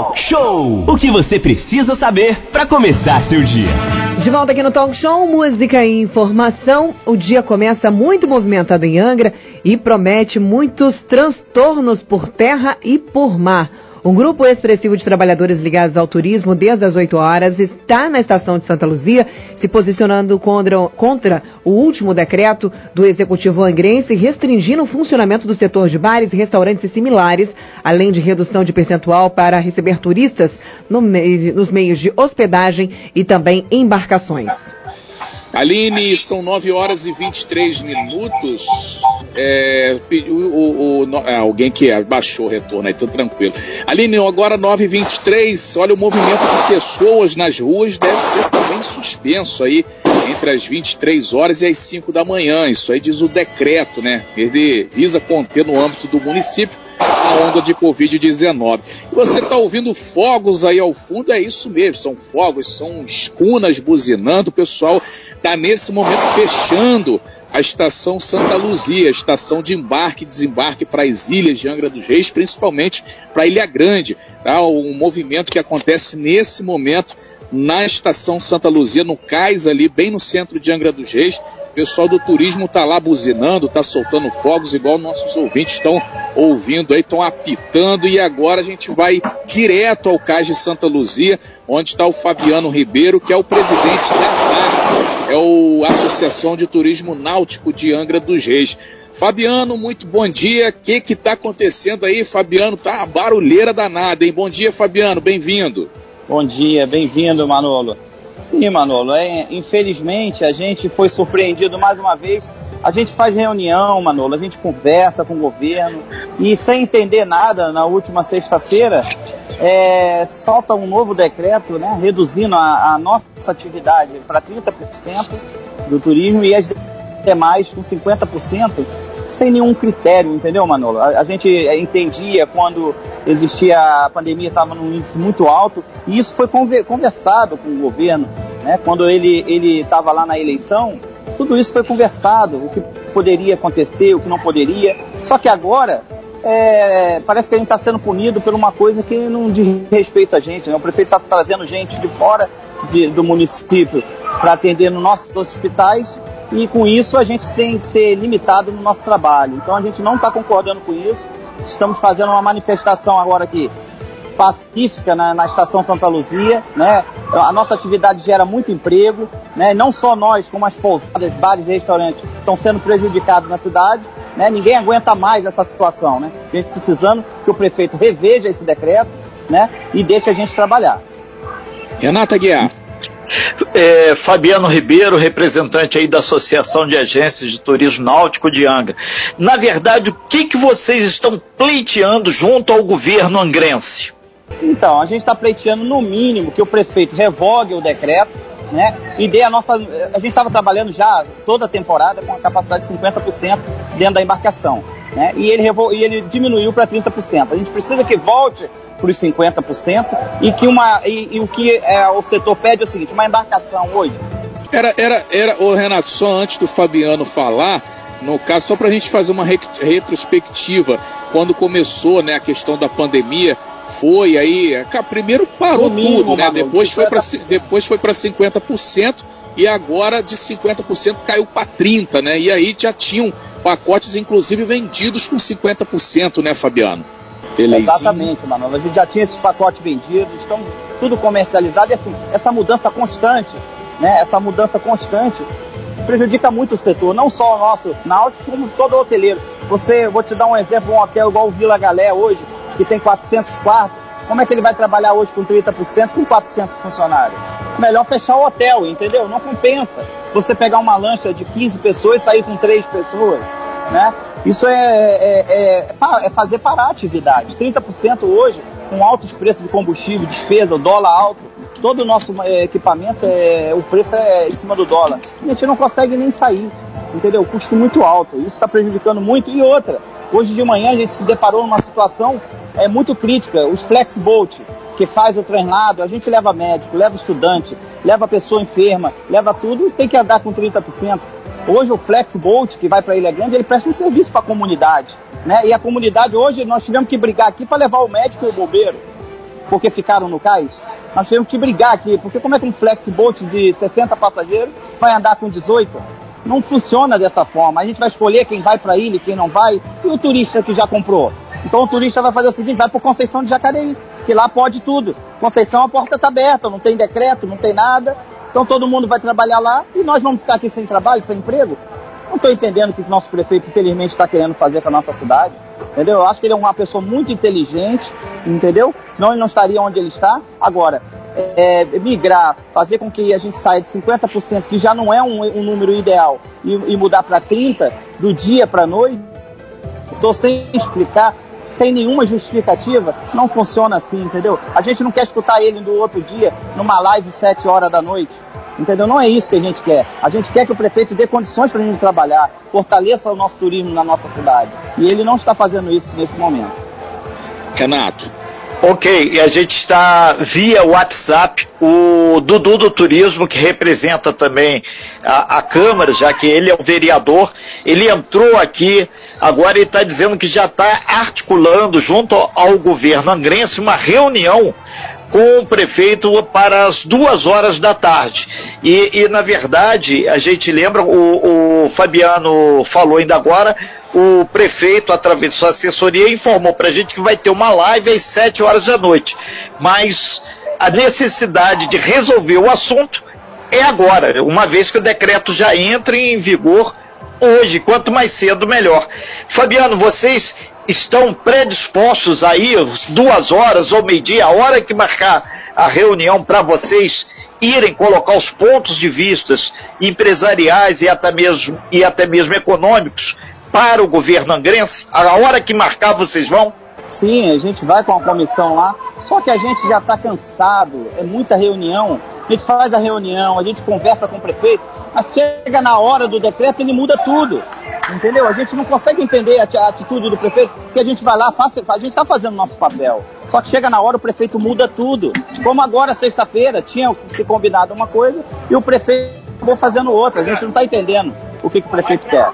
Talk Show. O que você precisa saber para começar seu dia. De volta aqui no Talk Show, música e informação. O dia começa muito movimentado em Angra e promete muitos transtornos por terra e por mar. Um grupo expressivo de trabalhadores ligados ao turismo desde as 8 horas está na estação de Santa Luzia, se posicionando contra, contra o último decreto do Executivo angrense, restringindo o funcionamento do setor de bares, restaurantes e similares, além de redução de percentual para receber turistas no nos meios de hospedagem e também embarcações. Aline, são 9 horas e 23 minutos. É, o, o, o, é, alguém que baixou o retorno aí, tudo tranquilo. Aline, agora 9 e 23 olha o movimento de pessoas nas ruas deve ser também suspenso aí entre as 23 horas e as 5 da manhã. Isso aí diz o decreto, né? Ele visa conter no âmbito do município a onda de Covid-19. E você está ouvindo fogos aí ao fundo, é isso mesmo, são fogos, são escunas buzinando, o pessoal está nesse momento fechando a estação Santa Luzia, a estação de embarque e desembarque para as ilhas de Angra dos Reis, principalmente para Ilha Grande. Tá? Um movimento que acontece nesse momento na estação Santa Luzia, no cais ali, bem no centro de Angra dos Reis. O pessoal do turismo está lá buzinando, está soltando fogos, igual nossos ouvintes estão ouvindo aí, estão apitando. E agora a gente vai direto ao cais de Santa Luzia, onde está o Fabiano Ribeiro, que é o presidente da é o Associação de Turismo Náutico de Angra dos Reis. Fabiano, muito bom dia. O que que está acontecendo aí, Fabiano? Tá a barulheira danada, hein? Bom dia, Fabiano. Bem-vindo. Bom dia, bem-vindo, Manolo. Sim, Manolo. É, infelizmente, a gente foi surpreendido mais uma vez. A gente faz reunião, Manolo, a gente conversa com o governo e sem entender nada, na última sexta-feira, é, solta um novo decreto, né, reduzindo a, a nossa atividade para 30% do turismo e as demais com 50% sem nenhum critério, entendeu, Manolo? A, a gente entendia quando existia a pandemia, estava num índice muito alto, e isso foi conversado com o governo, né? Quando ele ele estava lá na eleição, tudo isso foi conversado, o que poderia acontecer, o que não poderia. Só que agora é, parece que a gente está sendo punido por uma coisa que não diz respeito a gente. Né? O prefeito está trazendo gente de fora de, do município para atender nos nossos hospitais e com isso a gente tem que ser limitado no nosso trabalho. Então a gente não está concordando com isso. Estamos fazendo uma manifestação agora aqui pacífica na, na, estação Santa Luzia, né? A nossa atividade gera muito emprego, né? Não só nós, como as pousadas, bares e restaurantes estão sendo prejudicados na cidade, né? Ninguém aguenta mais essa situação, né? A gente precisando que o prefeito reveja esse decreto, né? E deixe a gente trabalhar. Renata Guiar. É, Fabiano Ribeiro, representante aí da Associação de Agências de Turismo Náutico de Angra. Na verdade, o que, que vocês estão pleiteando junto ao governo angrense? Então, a gente está pleiteando no mínimo que o prefeito revogue o decreto, né? E dê a nossa. A gente estava trabalhando já toda a temporada com a capacidade de 50% dentro da embarcação. Né? E, ele revol... e ele diminuiu para 30%. A gente precisa que volte para os 50% e que uma e, e o que é, o setor pede é o seguinte, uma embarcação hoje. Era, era, era, o Renato, só antes do Fabiano falar, no caso, só para a gente fazer uma retrospectiva, quando começou né, a questão da pandemia, foi aí, primeiro parou mínimo, tudo, né? depois, foi pra, depois foi para 50% e agora de 50% caiu para 30%, né? E aí já tinham pacotes, inclusive, vendidos com 50%, né, Fabiano? Exatamente, Manoel. A gente já tinha esses pacotes vendidos, estão tudo comercializado e assim, essa mudança constante, né? Essa mudança constante prejudica muito o setor, não só o nosso náutico, como todo o hoteleiro. Você, vou te dar um exemplo, um hotel igual o Vila Galé hoje, que tem 400 quartos, como é que ele vai trabalhar hoje com 30% com 400 funcionários? Melhor fechar o hotel, entendeu? Não compensa você pegar uma lancha de 15 pessoas e sair com 3 pessoas, né? Isso é, é, é, é fazer parar a atividade. 30% hoje, com altos preços de combustível, despesa, dólar alto, todo o nosso é, equipamento, é, o preço é em cima do dólar. A gente não consegue nem sair, entendeu? Custo muito alto. Isso está prejudicando muito. E outra, hoje de manhã a gente se deparou numa situação é, muito crítica. Os Flexbolt, que faz o treinado, a gente leva médico, leva estudante, leva pessoa enferma, leva tudo e tem que andar com 30%. Hoje o Flexbolt, que vai para Ilha Grande, ele presta um serviço para a comunidade. Né? E a comunidade, hoje, nós tivemos que brigar aqui para levar o médico e o bombeiro. porque ficaram no cais? Nós temos que brigar aqui, porque como é que um flexboat de 60 passageiros vai andar com 18? Não funciona dessa forma. A gente vai escolher quem vai para a ilha e quem não vai, e o turista que já comprou. Então o turista vai fazer o seguinte, vai para Conceição de Jacareí, que lá pode tudo. Conceição a porta está aberta, não tem decreto, não tem nada. Então todo mundo vai trabalhar lá e nós vamos ficar aqui sem trabalho, sem emprego. Não estou entendendo o que o nosso prefeito, infelizmente, está querendo fazer com a nossa cidade. Entendeu? Eu acho que ele é uma pessoa muito inteligente, entendeu? Senão ele não estaria onde ele está. Agora, é, migrar, fazer com que a gente saia de 50%, que já não é um, um número ideal, e, e mudar para 30% do dia para a noite, estou sem explicar, sem nenhuma justificativa, não funciona assim, entendeu? A gente não quer escutar ele no outro dia, numa live 7 horas da noite. Entendeu? Não é isso que a gente quer. A gente quer que o prefeito dê condições para a gente trabalhar, fortaleça o nosso turismo na nossa cidade. E ele não está fazendo isso nesse momento. Renato. Ok, e a gente está via WhatsApp, o Dudu do Turismo, que representa também a, a Câmara, já que ele é o vereador, ele entrou aqui, agora ele está dizendo que já está articulando junto ao governo angrense uma reunião com o prefeito para as duas horas da tarde. E, e na verdade, a gente lembra, o, o Fabiano falou ainda agora, o prefeito, através de sua assessoria, informou para a gente que vai ter uma live às sete horas da noite. Mas a necessidade de resolver o assunto é agora, uma vez que o decreto já entra em vigor hoje, quanto mais cedo melhor. Fabiano, vocês estão predispostos aí, duas horas ou meio-dia, a hora que marcar a reunião para vocês irem colocar os pontos de vistas empresariais e até mesmo, e até mesmo econômicos para o governo angrense? A hora que marcar vocês vão? Sim, a gente vai com a comissão lá, só que a gente já está cansado, é muita reunião. A gente faz a reunião, a gente conversa com o prefeito, chega na hora do decreto ele muda tudo. Entendeu? A gente não consegue entender a atitude do prefeito, porque a gente vai lá, faz, a gente está fazendo nosso papel. Só que chega na hora o prefeito muda tudo. Como agora, sexta-feira, tinha se combinado uma coisa e o prefeito acabou fazendo outra. A gente não está entendendo o que, que o prefeito quer.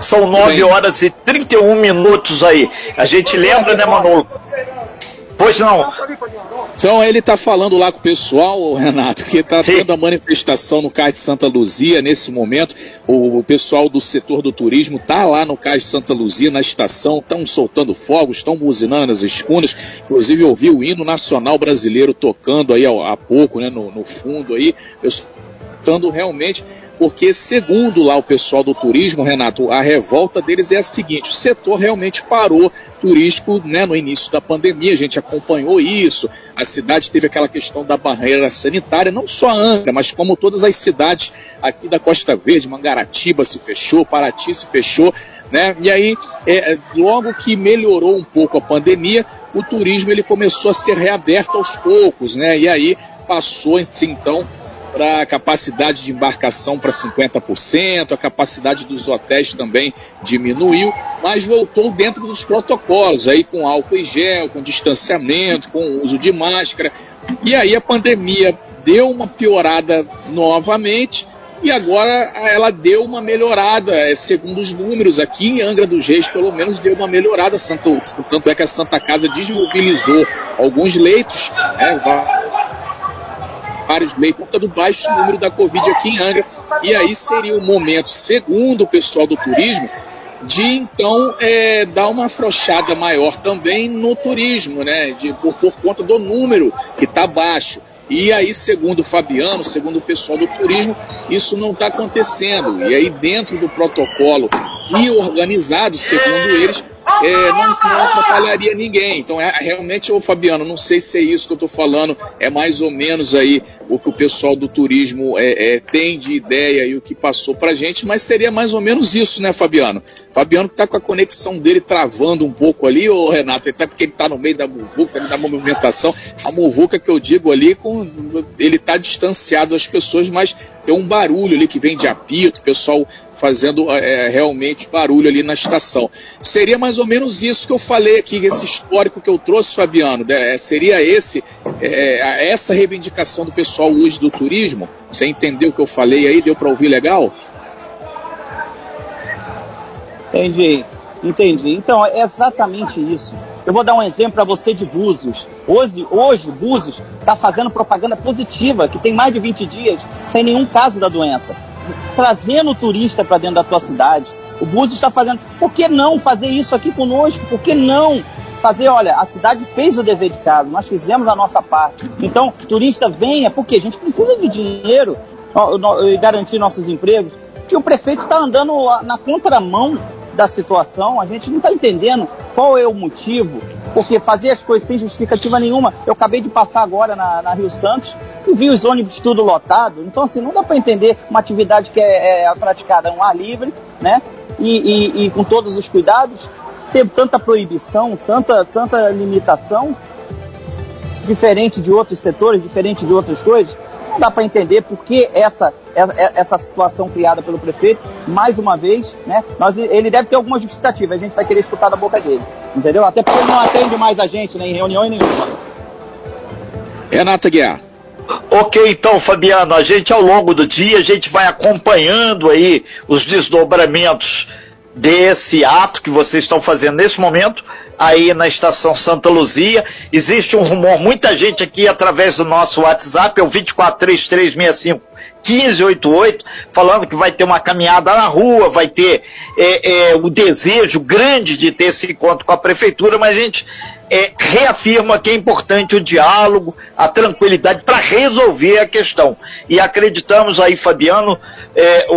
São 9 horas e 31 minutos aí. A gente lembra, né, Manolo? Pois não. Então ele está falando lá com o pessoal, Renato, que está tendo a manifestação no Cais de Santa Luzia nesse momento. O, o pessoal do setor do turismo está lá no Cais de Santa Luzia, na estação, estão soltando fogos, estão buzinando as escunas. Inclusive ouvi o hino nacional brasileiro tocando aí há, pouco, né, no, no fundo aí. Estando realmente porque segundo lá o pessoal do turismo, Renato, a revolta deles é a seguinte: o setor realmente parou turístico né, no início da pandemia, a gente acompanhou isso, a cidade teve aquela questão da barreira sanitária, não só a Angra, mas como todas as cidades aqui da Costa Verde, Mangaratiba se fechou, Paraty se fechou, né? E aí, é, é logo que melhorou um pouco a pandemia, o turismo ele começou a ser reaberto aos poucos, né? E aí passou então para a capacidade de embarcação para 50%, a capacidade dos hotéis também diminuiu, mas voltou dentro dos protocolos, aí com álcool e gel, com distanciamento, com uso de máscara. E aí a pandemia deu uma piorada novamente e agora ela deu uma melhorada, é, segundo os números aqui em Angra dos Reis, pelo menos deu uma melhorada. tanto é que a Santa Casa desmobilizou alguns leitos, né, vários leitos, conta do baixo número da Covid aqui em Angra. E aí seria o momento, segundo o pessoal do turismo, de então é, dar uma afrouxada maior também no turismo, né? De, por, por conta do número que está baixo. E aí, segundo o Fabiano, segundo o pessoal do turismo, isso não está acontecendo. E aí, dentro do protocolo e organizado, segundo eles, é, não, não, atrapalharia ninguém. Então, é, realmente, ô Fabiano, não sei se é isso que eu estou falando, é mais ou menos aí o que o pessoal do turismo é, é, tem de ideia e o que passou para gente, mas seria mais ou menos isso, né, Fabiano? Fabiano que está com a conexão dele travando um pouco ali, ô Renato, até porque ele está no meio da muvuca, da movimentação. A muvuca que eu digo ali, com, ele está distanciado das pessoas, mas tem um barulho ali que vem de apito, o pessoal fazendo é, realmente barulho ali na estação. Seria mais ou menos isso que eu falei aqui, esse histórico que eu trouxe, Fabiano. Né? Seria esse, é, essa reivindicação do pessoal hoje do turismo? Você entendeu o que eu falei aí? Deu para ouvir legal? Entendi, entendi. Então, é exatamente isso. Eu vou dar um exemplo para você de Búzios. Hoje, hoje Búzios está fazendo propaganda positiva, que tem mais de 20 dias sem nenhum caso da doença. Trazendo turista para dentro da tua cidade. O Búzios está fazendo. Por que não fazer isso aqui conosco? Por que não fazer, olha, a cidade fez o dever de casa, nós fizemos a nossa parte. Então, turista venha, porque a gente precisa de dinheiro e garantir nossos empregos. Que o prefeito está andando na contramão da situação, a gente não está entendendo qual é o motivo, porque fazer as coisas sem justificativa nenhuma. Eu acabei de passar agora na, na Rio Santos e vi os ônibus tudo lotado, então assim, não dá para entender uma atividade que é, é praticada um ar livre, né? E, e, e, com todos os cuidados, ter tanta proibição, tanta, tanta limitação, diferente de outros setores, diferente de outras coisas, não dá para entender por que essa, essa situação criada pelo prefeito, mais uma vez, né? Nós, ele deve ter alguma justificativa, a gente vai querer escutar da boca dele, entendeu? Até porque ele não atende mais a gente, né, em reunião nenhuma. Renata Guiar. Ok, então, Fabiano, a gente ao longo do dia, a gente vai acompanhando aí os desdobramentos desse ato que vocês estão fazendo nesse momento aí na estação Santa Luzia. Existe um rumor, muita gente aqui através do nosso WhatsApp, é o 243365 1588, falando que vai ter uma caminhada na rua, vai ter é, é, o desejo grande de ter esse encontro com a prefeitura, mas a gente é, reafirma que é importante o diálogo, a tranquilidade para resolver a questão. E acreditamos aí, Fabiano, é, o,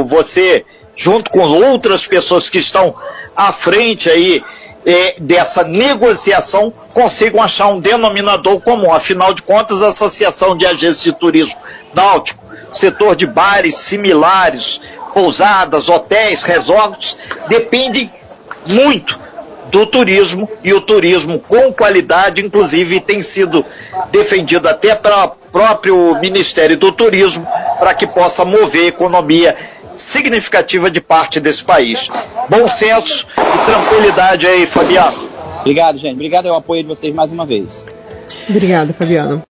o, você, junto com outras pessoas que estão à frente aí é, dessa negociação consigam achar um denominador comum. Afinal de contas, a Associação de Agências de Turismo Náutico, setor de bares similares, pousadas, hotéis, resorts, dependem muito do turismo e o turismo com qualidade, inclusive tem sido defendido até para o próprio Ministério do Turismo para que possa mover a economia significativa de parte desse país. Bom senso e tranquilidade aí, Fabiano. Obrigado, gente. Obrigado ao apoio de vocês mais uma vez. Obrigado, Fabiano.